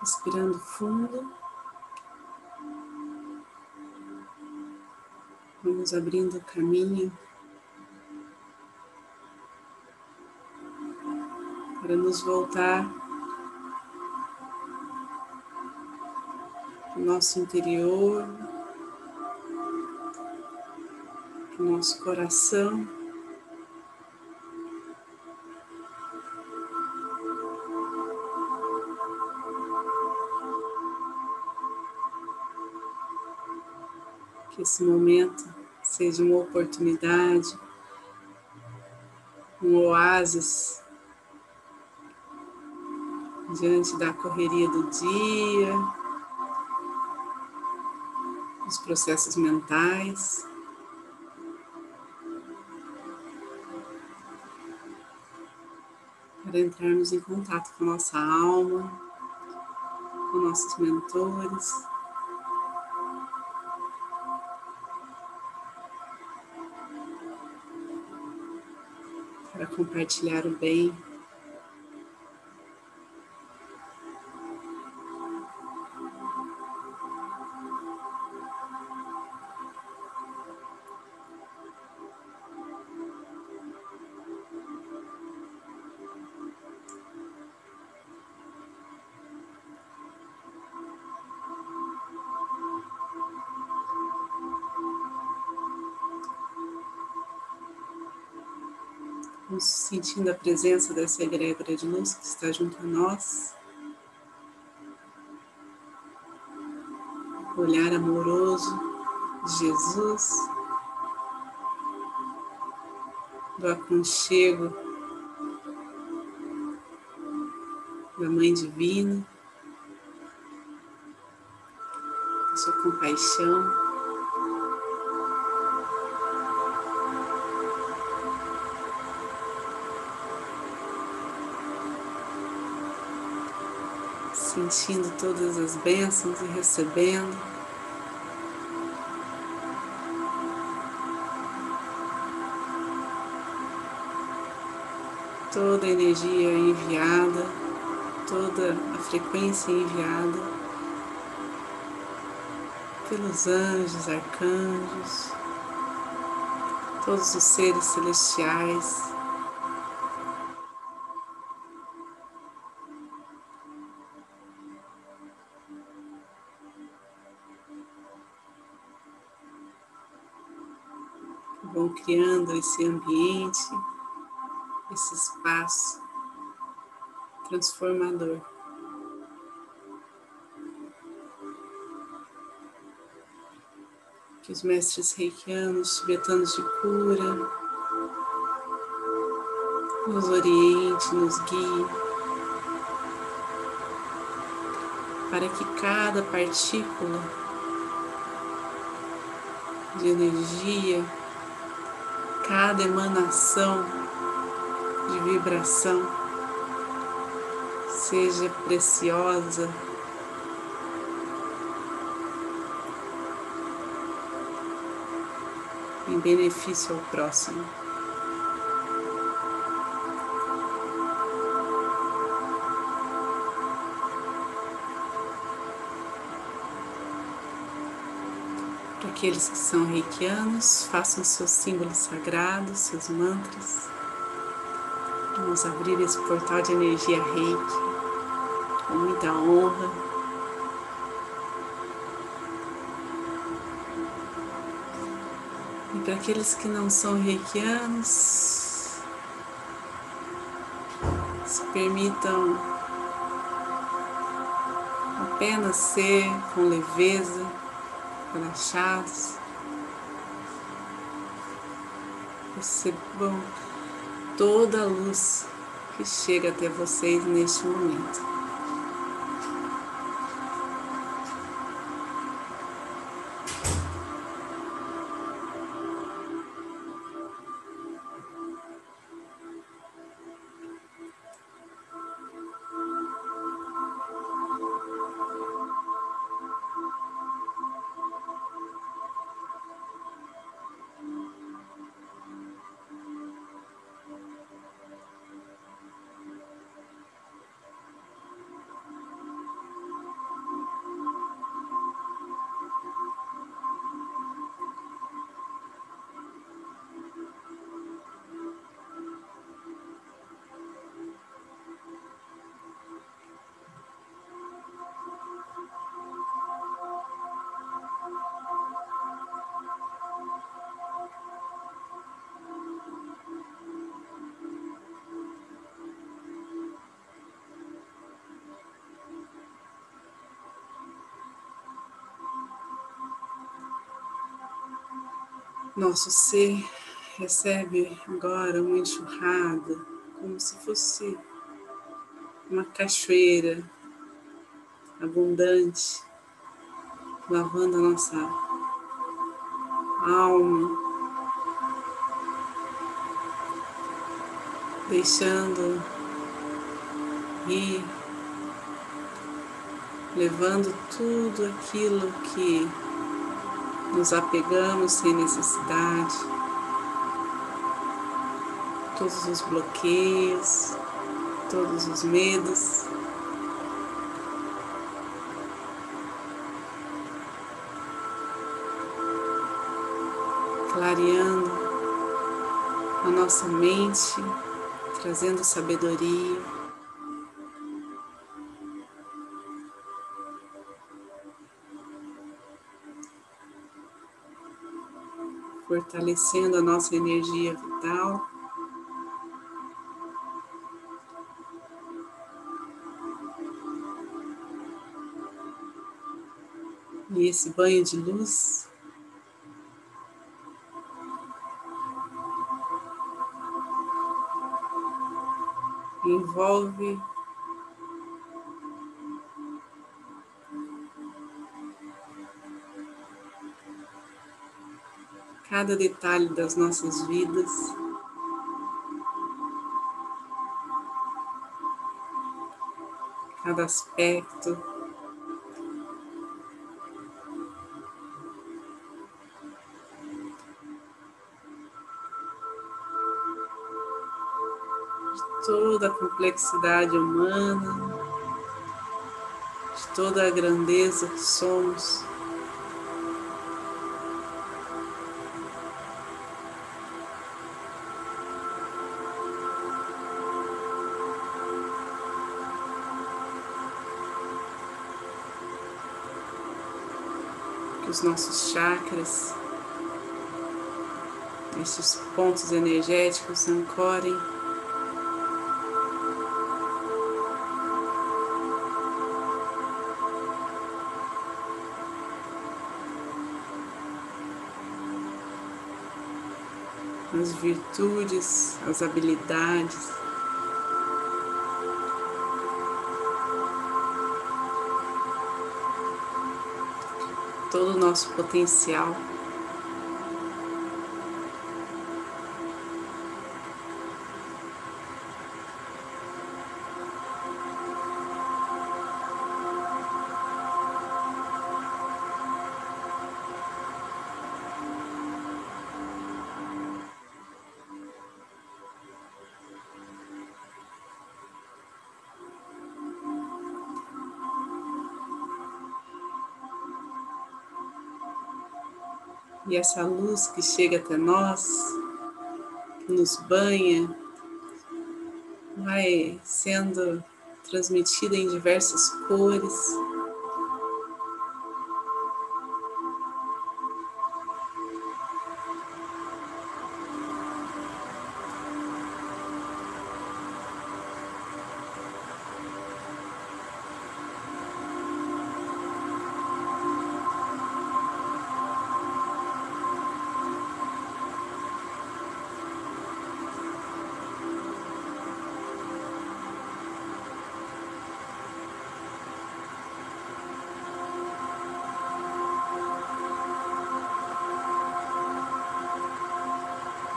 Respirando fundo. Vamos abrindo o caminho para nos voltar para o nosso interior, para o nosso coração. Que esse momento seja uma oportunidade, um oásis diante da correria do dia, dos processos mentais. Para entrarmos em contato com nossa alma, com nossos mentores. Compartilhar o bem. Sentindo a presença dessa egrégora de luz que está junto a nós. O olhar amoroso de Jesus, do aconchego da Mãe Divina, da sua compaixão. Sentindo todas as bênçãos e recebendo. Toda a energia enviada, toda a frequência enviada pelos anjos, arcanjos, todos os seres celestiais criando esse ambiente, esse espaço transformador. Que os mestres reikianos, tibetanos de cura, nos oriente, nos guie, para que cada partícula de energia cada emanação de vibração seja preciosa. Em benefício ao próximo. Aqueles que são reikianos, façam seus símbolos sagrados, seus mantras. Vamos abrir esse portal de energia reiki com muita honra. E para aqueles que não são reikianos, se permitam apenas ser com leveza relaxados. Percebam toda a luz que chega até vocês neste momento. Nosso ser recebe agora uma enxurrada, como se fosse uma cachoeira abundante, lavando a nossa alma, deixando ir, levando tudo aquilo que nos apegamos sem necessidade, todos os bloqueios, todos os medos. Clareando a nossa mente, trazendo sabedoria. Fortalecendo a nossa energia vital. E esse banho de luz envolve cada detalhe das nossas vidas. Cada aspecto toda a complexidade humana, de toda a grandeza que somos. Os nossos chakras, esses pontos energéticos ancorem as virtudes, as habilidades. Todo o nosso potencial. E essa luz que chega até nós, que nos banha, vai sendo transmitida em diversas cores.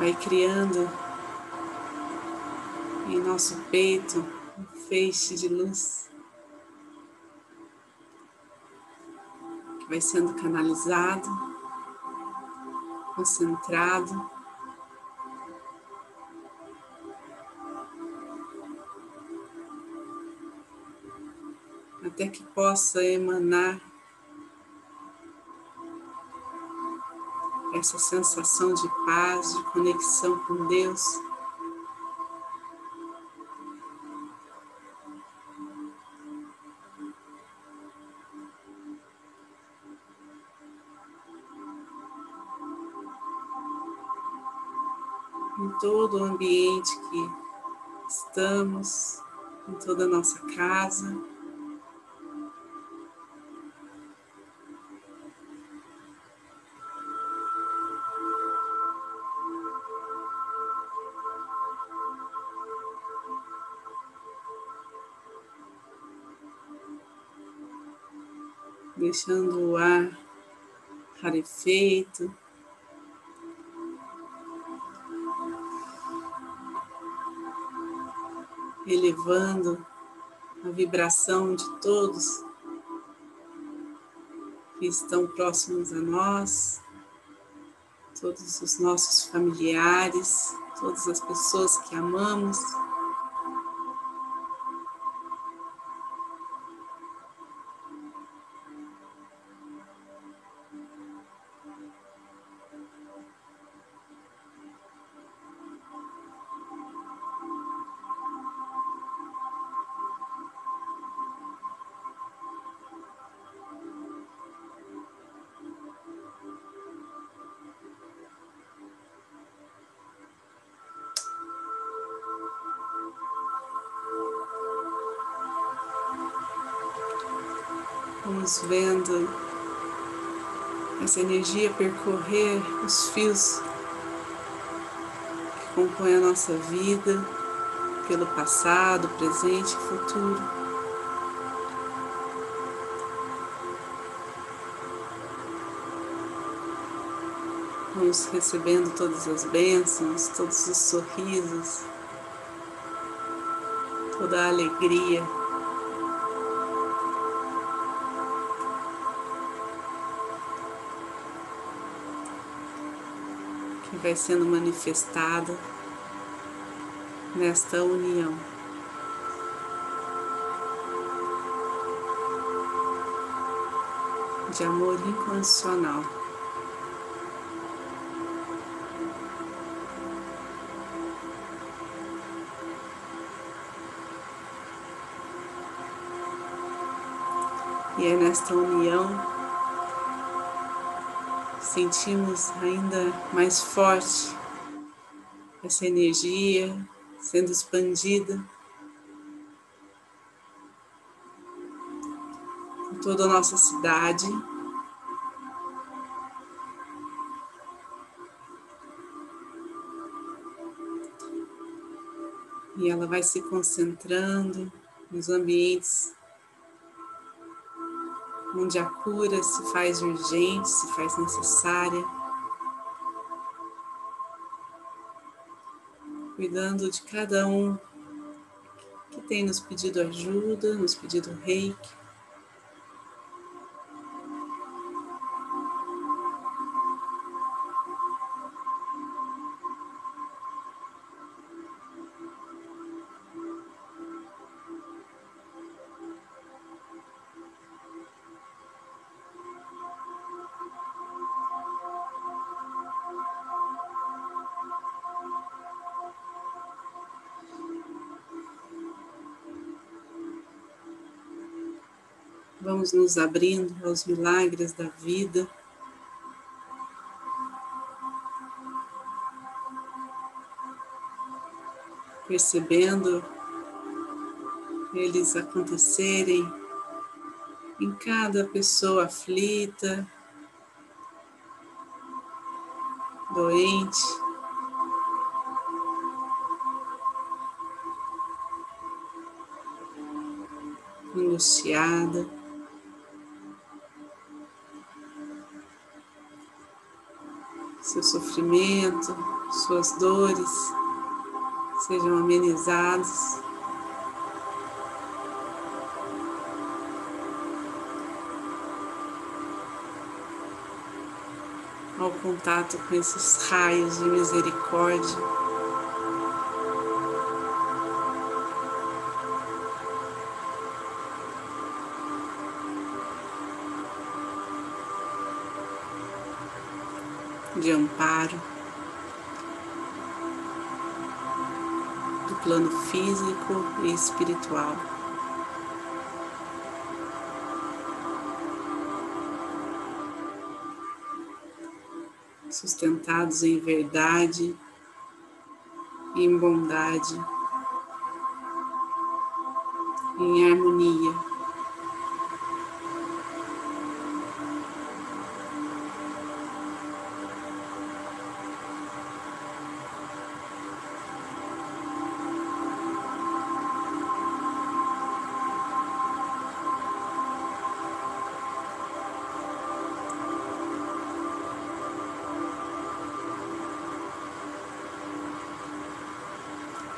Vai criando em nosso peito um feixe de luz que vai sendo canalizado, concentrado. Até que possa emanar essa sensação de paz, de conexão com Deus. Em todo o ambiente que estamos, em toda a nossa casa. Deixando o ar rarefeito. Elevando a vibração de todos que estão próximos a nós, todos os nossos familiares, todas as pessoas que amamos. Vamos vendo essa energia percorrer os fios que compõem a nossa vida, pelo passado, presente e futuro. Vamos recebendo todas as bênçãos, todos os sorrisos, toda a alegria. Vai sendo manifestada nesta união. De amor incondicional. E é nesta união sentimos ainda mais forte essa energia sendo expandida por toda a nossa cidade. E ela vai se concentrando nos ambientes onde a cura se faz urgente, se faz necessária, cuidando de cada um que tem nos pedido ajuda, nos pedido reiki. Vamos nos abrindo aos milagres da vida. Percebendo eles acontecerem em cada pessoa aflita, doente. Angustiada. Seu sofrimento, suas dores sejam amenizados. Ao contato com esses raios de misericórdia. De amparo do plano físico e espiritual. Sustentados em verdade e em bondade, em harmonia.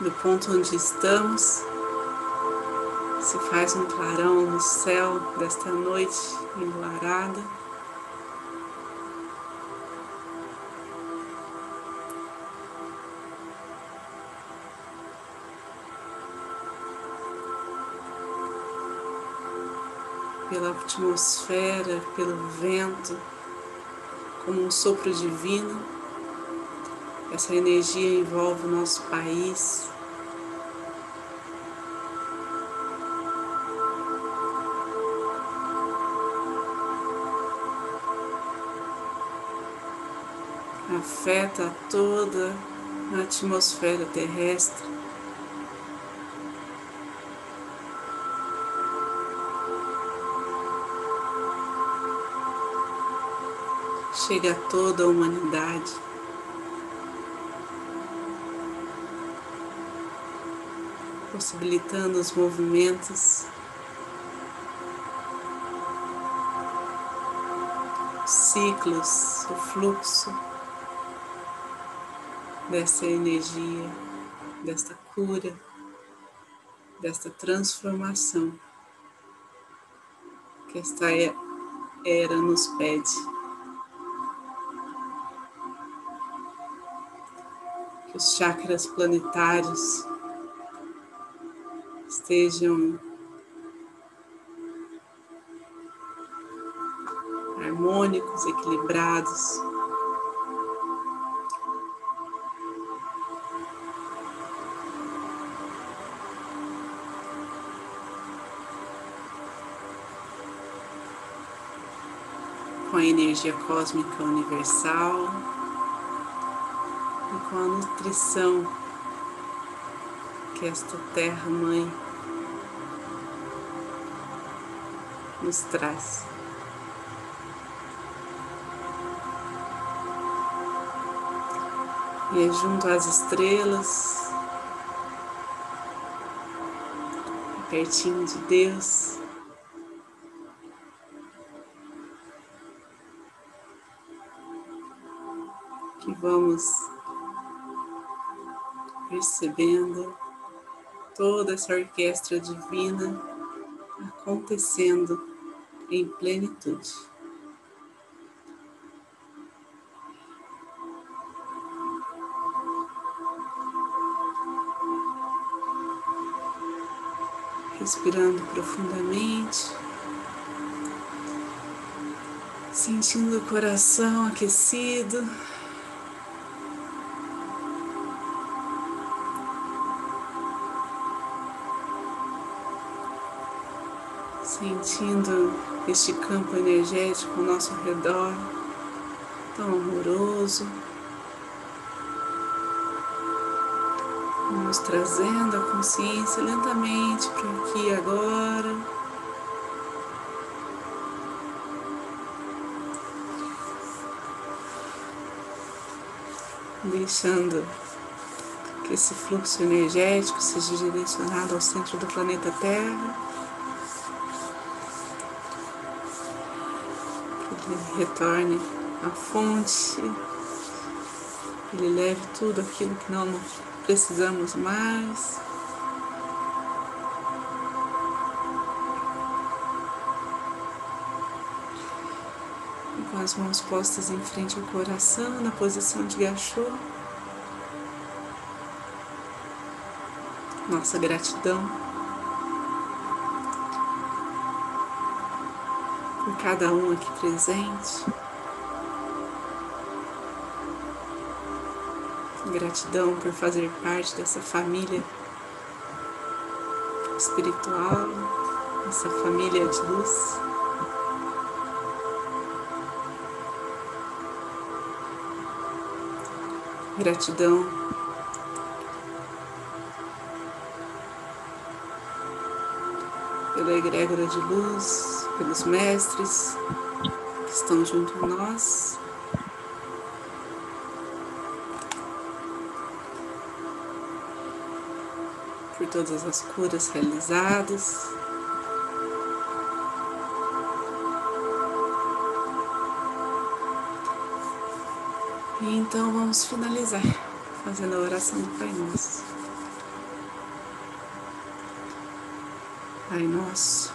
Do ponto onde estamos, se faz um clarão no céu desta noite enluarada. Pela atmosfera, pelo vento, como um sopro divino, essa energia envolve o nosso país, afeta toda a atmosfera terrestre. Chega a toda a humanidade. Possibilitando os movimentos ciclos, o fluxo dessa energia, desta cura, desta transformação que esta era nos pede. Que os chakras planetários estejam harmônicos, equilibrados. Energia cósmica universal e com a nutrição que esta Terra Mãe nos traz. E é junto às estrelas, pertinho de Deus, que vamos percebendo toda essa orquestra divina acontecendo em plenitude. Respirando profundamente, sentindo o coração aquecido. Sentindo este campo energético ao nosso redor, tão amoroso, nos trazendo a consciência lentamente para aqui e agora. Deixando que esse fluxo energético seja direcionado ao centro do planeta Terra. Retorne à fonte, ele leve tudo aquilo que não precisamos mais. Com as mãos postas em frente ao coração, na posição de gachô. Nossa gratidão cada um aqui presente. Gratidão por fazer parte dessa família espiritual, essa família de luz. Gratidão pela egrégora de luz, pelos mestres que estão junto a nós. Por todas as curas realizadas. E então vamos finalizar fazendo a oração do Pai Nosso. Pai Nosso